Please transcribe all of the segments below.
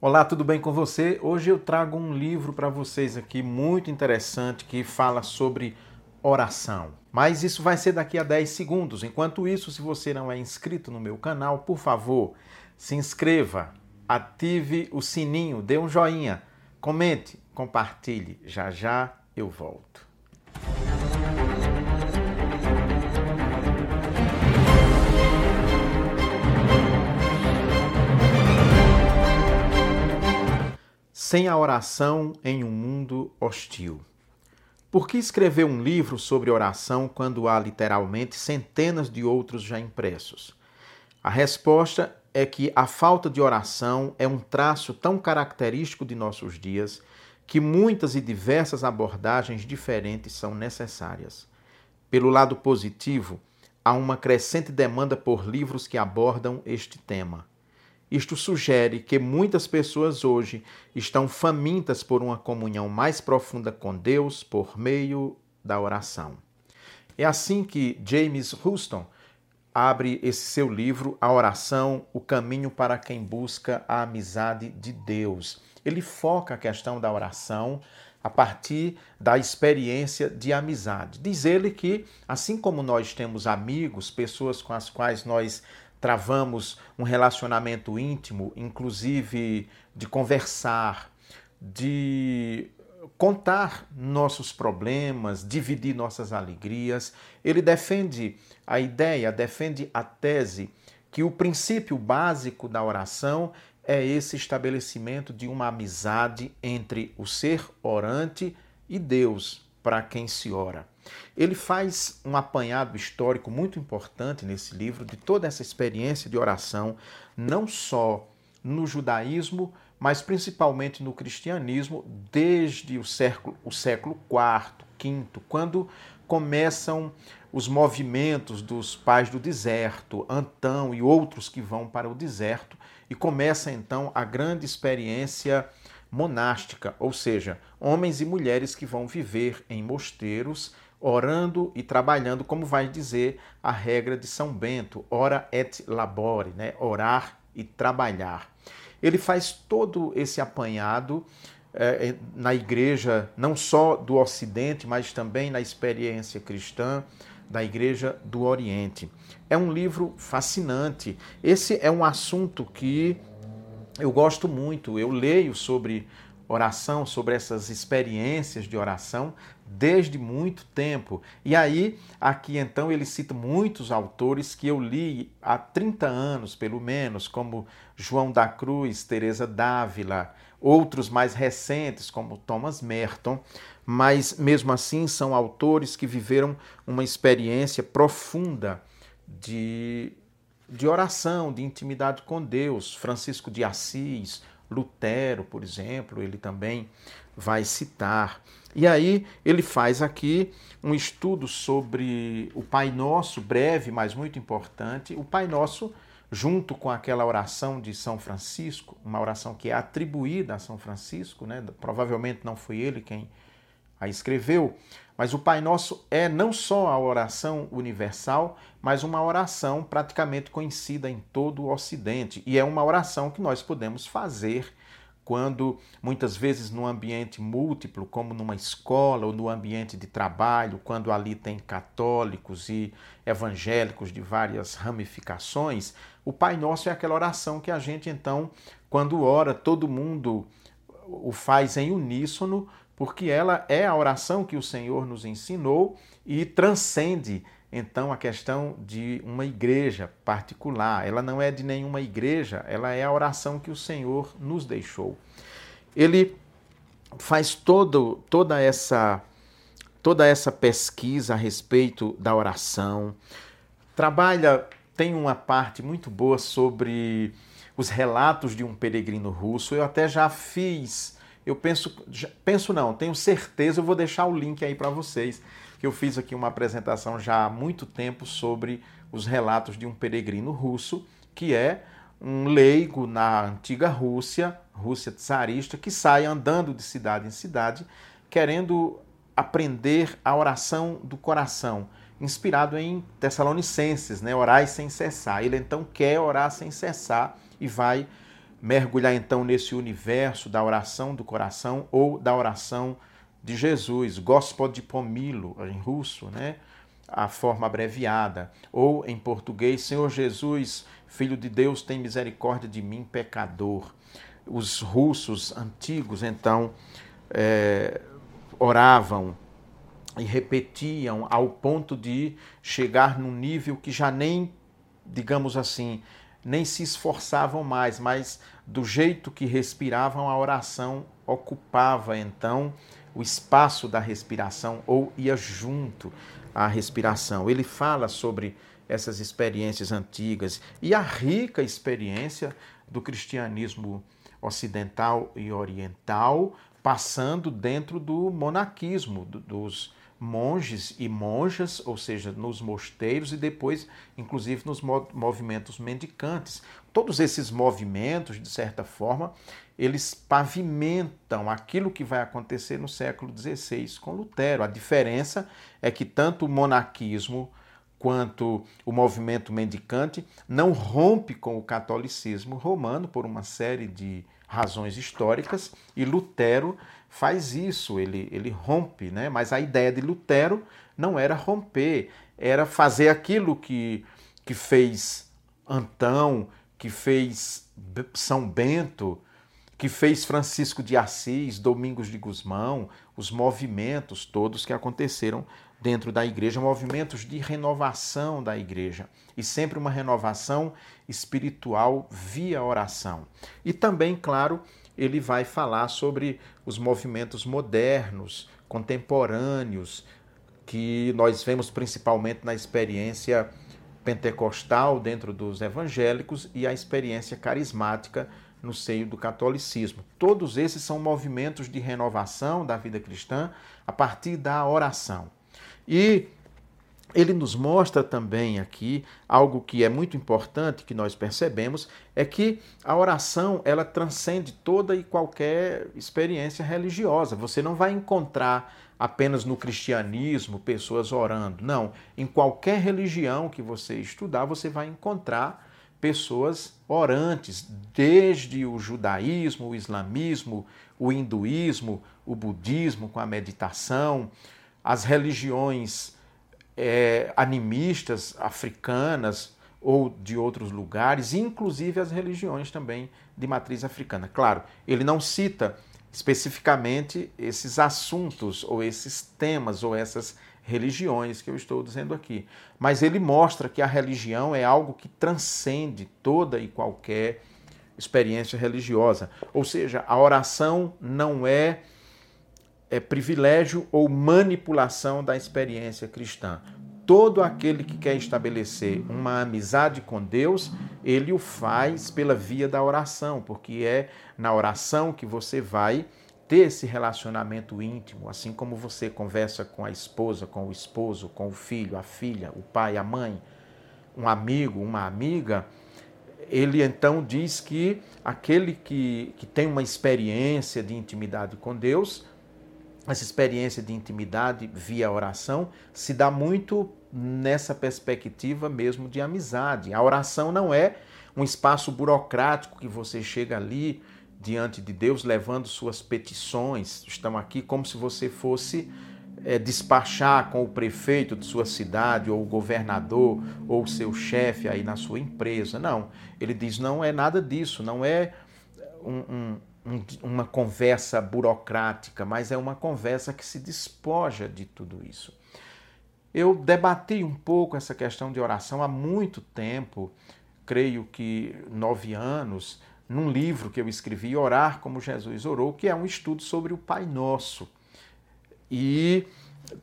Olá, tudo bem com você? Hoje eu trago um livro para vocês aqui muito interessante que fala sobre oração. Mas isso vai ser daqui a 10 segundos. Enquanto isso, se você não é inscrito no meu canal, por favor, se inscreva, ative o sininho, dê um joinha, comente, compartilhe. Já já eu volto. Sem a oração em um mundo hostil. Por que escrever um livro sobre oração quando há literalmente centenas de outros já impressos? A resposta é que a falta de oração é um traço tão característico de nossos dias que muitas e diversas abordagens diferentes são necessárias. Pelo lado positivo, há uma crescente demanda por livros que abordam este tema. Isto sugere que muitas pessoas hoje estão famintas por uma comunhão mais profunda com Deus por meio da oração. É assim que James Houston abre esse seu livro, A Oração, o Caminho para quem busca a amizade de Deus. Ele foca a questão da oração a partir da experiência de amizade. Diz ele que, assim como nós temos amigos, pessoas com as quais nós travamos um relacionamento íntimo, inclusive de conversar, de contar nossos problemas, dividir nossas alegrias. Ele defende a ideia, defende a tese que o princípio básico da oração é esse estabelecimento de uma amizade entre o ser orante e Deus, para quem se ora. Ele faz um apanhado histórico muito importante nesse livro de toda essa experiência de oração, não só no judaísmo, mas principalmente no cristianismo, desde o século, o século IV, V, quando começam os movimentos dos pais do deserto, Antão e outros que vão para o deserto, e começa então a grande experiência monástica, ou seja, homens e mulheres que vão viver em mosteiros orando e trabalhando, como vai dizer a regra de São Bento, ora et labore, né? orar e trabalhar. Ele faz todo esse apanhado é, na igreja, não só do Ocidente, mas também na experiência cristã da igreja do Oriente. É um livro fascinante. Esse é um assunto que eu gosto muito. Eu leio sobre oração, sobre essas experiências de oração desde muito tempo. E aí, aqui então, ele cita muitos autores que eu li há 30 anos, pelo menos, como João da Cruz, Teresa Dávila, outros mais recentes, como Thomas Merton, mas mesmo assim são autores que viveram uma experiência profunda de, de oração, de intimidade com Deus. Francisco de Assis, Lutero, por exemplo, ele também vai citar. E aí ele faz aqui um estudo sobre o Pai Nosso, breve, mas muito importante. O Pai Nosso, junto com aquela oração de São Francisco, uma oração que é atribuída a São Francisco, né? provavelmente não foi ele quem a escreveu, mas o Pai Nosso é não só a oração universal, mas uma oração praticamente conhecida em todo o Ocidente. E é uma oração que nós podemos fazer quando muitas vezes no ambiente múltiplo, como numa escola ou no ambiente de trabalho, quando ali tem católicos e evangélicos de várias ramificações, o Pai Nosso é aquela oração que a gente então, quando ora, todo mundo o faz em uníssono, porque ela é a oração que o Senhor nos ensinou e transcende então a questão de uma igreja particular. Ela não é de nenhuma igreja, ela é a oração que o Senhor nos deixou. Ele faz todo, toda essa toda essa pesquisa a respeito da oração. Trabalha, tem uma parte muito boa sobre os relatos de um peregrino russo. Eu até já fiz, eu penso, penso não, tenho certeza, eu vou deixar o link aí para vocês que eu fiz aqui uma apresentação já há muito tempo sobre os relatos de um peregrino russo, que é um leigo na antiga Rússia, Rússia czarista, que sai andando de cidade em cidade, querendo aprender a oração do coração, inspirado em Tessalonicenses, né? Orai sem cessar. Ele então quer orar sem cessar e vai mergulhar então nesse universo da oração do coração ou da oração de Jesus, Gospod Pomilo, em russo, né? a forma abreviada, ou em português, Senhor Jesus, Filho de Deus, tem misericórdia de mim, pecador. Os russos antigos, então, é, oravam e repetiam ao ponto de chegar num nível que já nem, digamos assim, nem se esforçavam mais, mas do jeito que respiravam, a oração ocupava então o espaço da respiração ou ia junto à respiração. Ele fala sobre essas experiências antigas e a rica experiência do cristianismo ocidental e oriental, passando dentro do monaquismo, dos monges e monjas, ou seja, nos mosteiros e depois, inclusive, nos movimentos mendicantes. Todos esses movimentos, de certa forma, eles pavimentam aquilo que vai acontecer no século XVI com Lutero. A diferença é que tanto o monarquismo quanto o movimento mendicante não rompe com o catolicismo romano por uma série de razões históricas e Lutero faz isso, ele, ele rompe, né? mas a ideia de Lutero não era romper, era fazer aquilo que, que fez Antão, que fez São Bento, que fez Francisco de Assis, Domingos de Gusmão, os movimentos todos que aconteceram dentro da igreja, movimentos de renovação da igreja, e sempre uma renovação espiritual via oração. E também, claro, ele vai falar sobre os movimentos modernos, contemporâneos, que nós vemos principalmente na experiência pentecostal dentro dos evangélicos e a experiência carismática no seio do catolicismo. Todos esses são movimentos de renovação da vida cristã a partir da oração. E ele nos mostra também aqui algo que é muito importante que nós percebemos é que a oração ela transcende toda e qualquer experiência religiosa. Você não vai encontrar apenas no cristianismo pessoas orando. Não, em qualquer religião que você estudar, você vai encontrar pessoas orantes, desde o judaísmo, o islamismo, o hinduísmo, o budismo com a meditação, as religiões é, animistas africanas ou de outros lugares, inclusive as religiões também de matriz africana. Claro, ele não cita especificamente esses assuntos ou esses temas ou essas religiões que eu estou dizendo aqui. Mas ele mostra que a religião é algo que transcende toda e qualquer experiência religiosa. Ou seja, a oração não é, é privilégio ou manipulação da experiência cristã. Todo aquele que quer estabelecer uma amizade com Deus, ele o faz pela via da oração, porque é na oração que você vai ter esse relacionamento íntimo, assim como você conversa com a esposa, com o esposo, com o filho, a filha, o pai, a mãe, um amigo, uma amiga, ele então diz que aquele que, que tem uma experiência de intimidade com Deus, essa experiência de intimidade via oração se dá muito nessa perspectiva mesmo de amizade. A oração não é um espaço burocrático que você chega ali diante de Deus, levando suas petições. Estão aqui como se você fosse é, despachar com o prefeito de sua cidade, ou o governador, ou o seu chefe aí na sua empresa. Não. Ele diz: não é nada disso, não é um, um, uma conversa burocrática, mas é uma conversa que se despoja de tudo isso. Eu debati um pouco essa questão de oração há muito tempo, creio que nove anos num livro que eu escrevi, Orar como Jesus Orou, que é um estudo sobre o Pai Nosso. E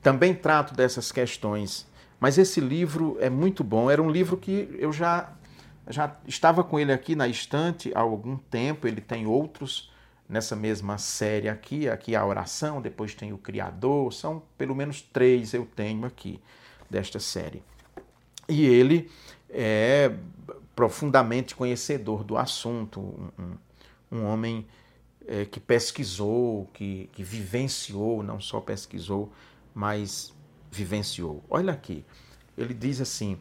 também trato dessas questões. Mas esse livro é muito bom. Era um livro que eu já, já estava com ele aqui na estante há algum tempo. Ele tem outros nessa mesma série aqui. Aqui a oração, depois tem o Criador. São pelo menos três eu tenho aqui desta série. E ele é profundamente conhecedor do assunto, um, um homem é, que pesquisou, que, que vivenciou, não só pesquisou, mas vivenciou. Olha aqui, ele diz assim: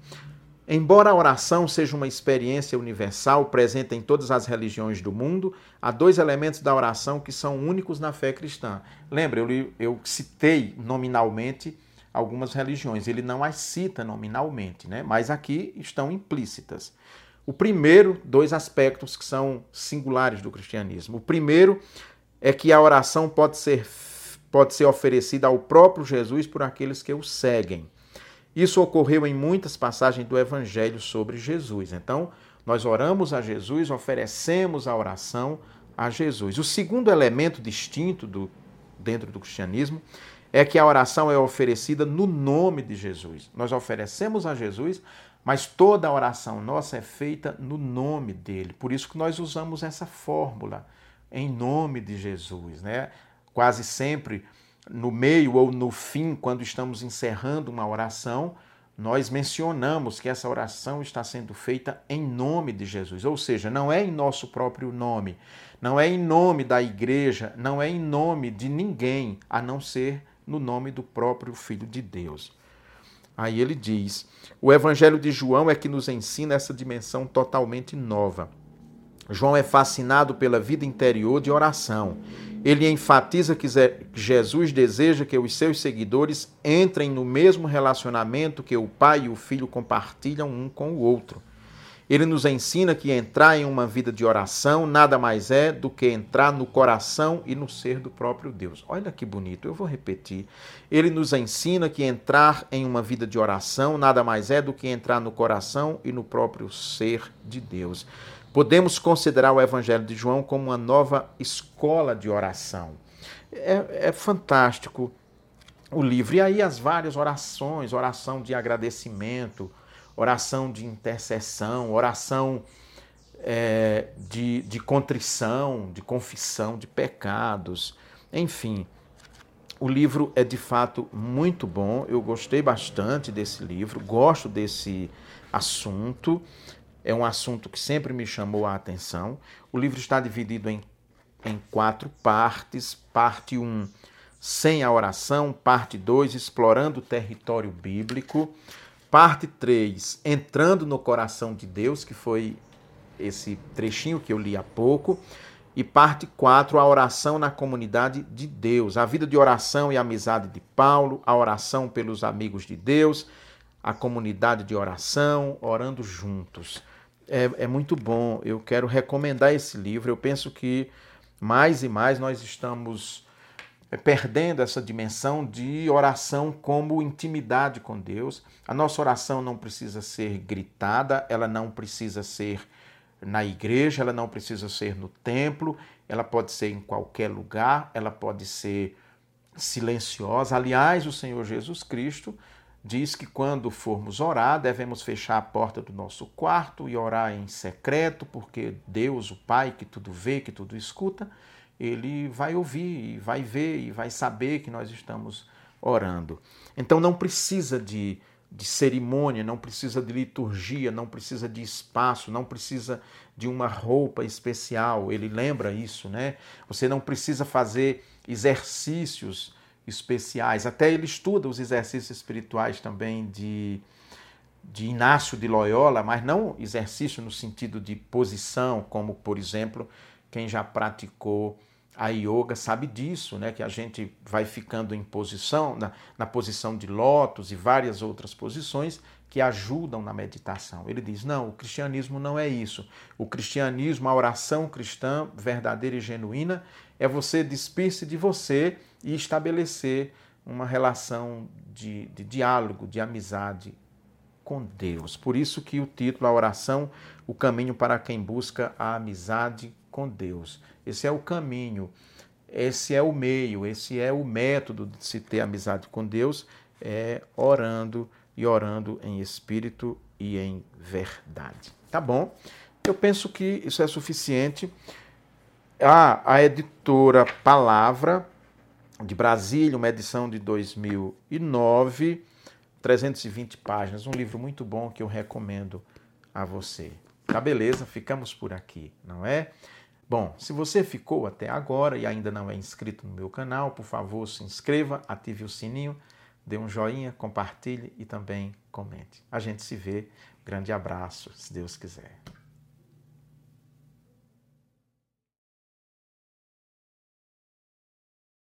Embora a oração seja uma experiência universal presente em todas as religiões do mundo, há dois elementos da oração que são únicos na fé cristã. Lembra, eu, eu citei nominalmente algumas religiões, ele não as cita nominalmente, né? mas aqui estão implícitas. O primeiro, dois aspectos que são singulares do cristianismo. O primeiro é que a oração pode ser, pode ser oferecida ao próprio Jesus por aqueles que o seguem. Isso ocorreu em muitas passagens do Evangelho sobre Jesus. Então, nós oramos a Jesus, oferecemos a oração a Jesus. O segundo elemento distinto do, dentro do cristianismo é que a oração é oferecida no nome de Jesus. Nós oferecemos a Jesus, mas toda a oração nossa é feita no nome dele. Por isso que nós usamos essa fórmula, em nome de Jesus. Né? Quase sempre no meio ou no fim, quando estamos encerrando uma oração, nós mencionamos que essa oração está sendo feita em nome de Jesus, ou seja, não é em nosso próprio nome, não é em nome da igreja, não é em nome de ninguém, a não ser no nome do próprio Filho de Deus. Aí ele diz: o Evangelho de João é que nos ensina essa dimensão totalmente nova. João é fascinado pela vida interior de oração ele enfatiza que Jesus deseja que os seus seguidores entrem no mesmo relacionamento que o pai e o filho compartilham um com o outro. Ele nos ensina que entrar em uma vida de oração nada mais é do que entrar no coração e no ser do próprio Deus. Olha que bonito, eu vou repetir. Ele nos ensina que entrar em uma vida de oração nada mais é do que entrar no coração e no próprio ser de Deus. Podemos considerar o Evangelho de João como uma nova escola de oração. É, é fantástico o livro. E aí as várias orações, oração de agradecimento, oração de intercessão, oração é, de, de contrição, de confissão de pecados, enfim. O livro é de fato muito bom, eu gostei bastante desse livro, gosto desse assunto é um assunto que sempre me chamou a atenção. O livro está dividido em, em quatro partes. Parte 1, um, sem a oração. Parte 2, explorando o território bíblico. Parte 3, entrando no coração de Deus, que foi esse trechinho que eu li há pouco. E parte 4, a oração na comunidade de Deus. A vida de oração e amizade de Paulo, a oração pelos amigos de Deus, a comunidade de oração, orando juntos é, é muito bom. Eu quero recomendar esse livro. Eu penso que mais e mais nós estamos perdendo essa dimensão de oração como intimidade com Deus. A nossa oração não precisa ser gritada, ela não precisa ser na igreja, ela não precisa ser no templo, ela pode ser em qualquer lugar, ela pode ser silenciosa. Aliás, o Senhor Jesus Cristo diz que quando formos orar, devemos fechar a porta do nosso quarto e orar em secreto, porque Deus, o Pai, que tudo vê, que tudo escuta, ele vai ouvir, vai ver e vai saber que nós estamos orando. Então não precisa de, de cerimônia, não precisa de liturgia, não precisa de espaço, não precisa de uma roupa especial. Ele lembra isso, né? Você não precisa fazer exercícios especiais. Até ele estuda os exercícios espirituais também de, de Inácio de Loyola, mas não exercício no sentido de posição, como, por exemplo, quem já praticou a yoga sabe disso, né? que a gente vai ficando em posição, na, na posição de lótus e várias outras posições que ajudam na meditação. Ele diz: não, o cristianismo não é isso. O cristianismo, a oração cristã verdadeira e genuína, é você despir-se de você e estabelecer uma relação de, de diálogo, de amizade com Deus. Por isso que o título, a oração, o caminho para quem busca a amizade com Deus. Esse é o caminho, esse é o meio, esse é o método de se ter amizade com Deus, é orando e orando em espírito e em verdade. Tá bom? Eu penso que isso é suficiente. Ah, a editora Palavra de Brasília, uma edição de 2009, 320 páginas, um livro muito bom que eu recomendo a você. Tá beleza? Ficamos por aqui, não é? Bom, se você ficou até agora e ainda não é inscrito no meu canal, por favor, se inscreva, ative o sininho dê um joinha, compartilhe e também comente. A gente se vê. Grande abraço, se Deus quiser.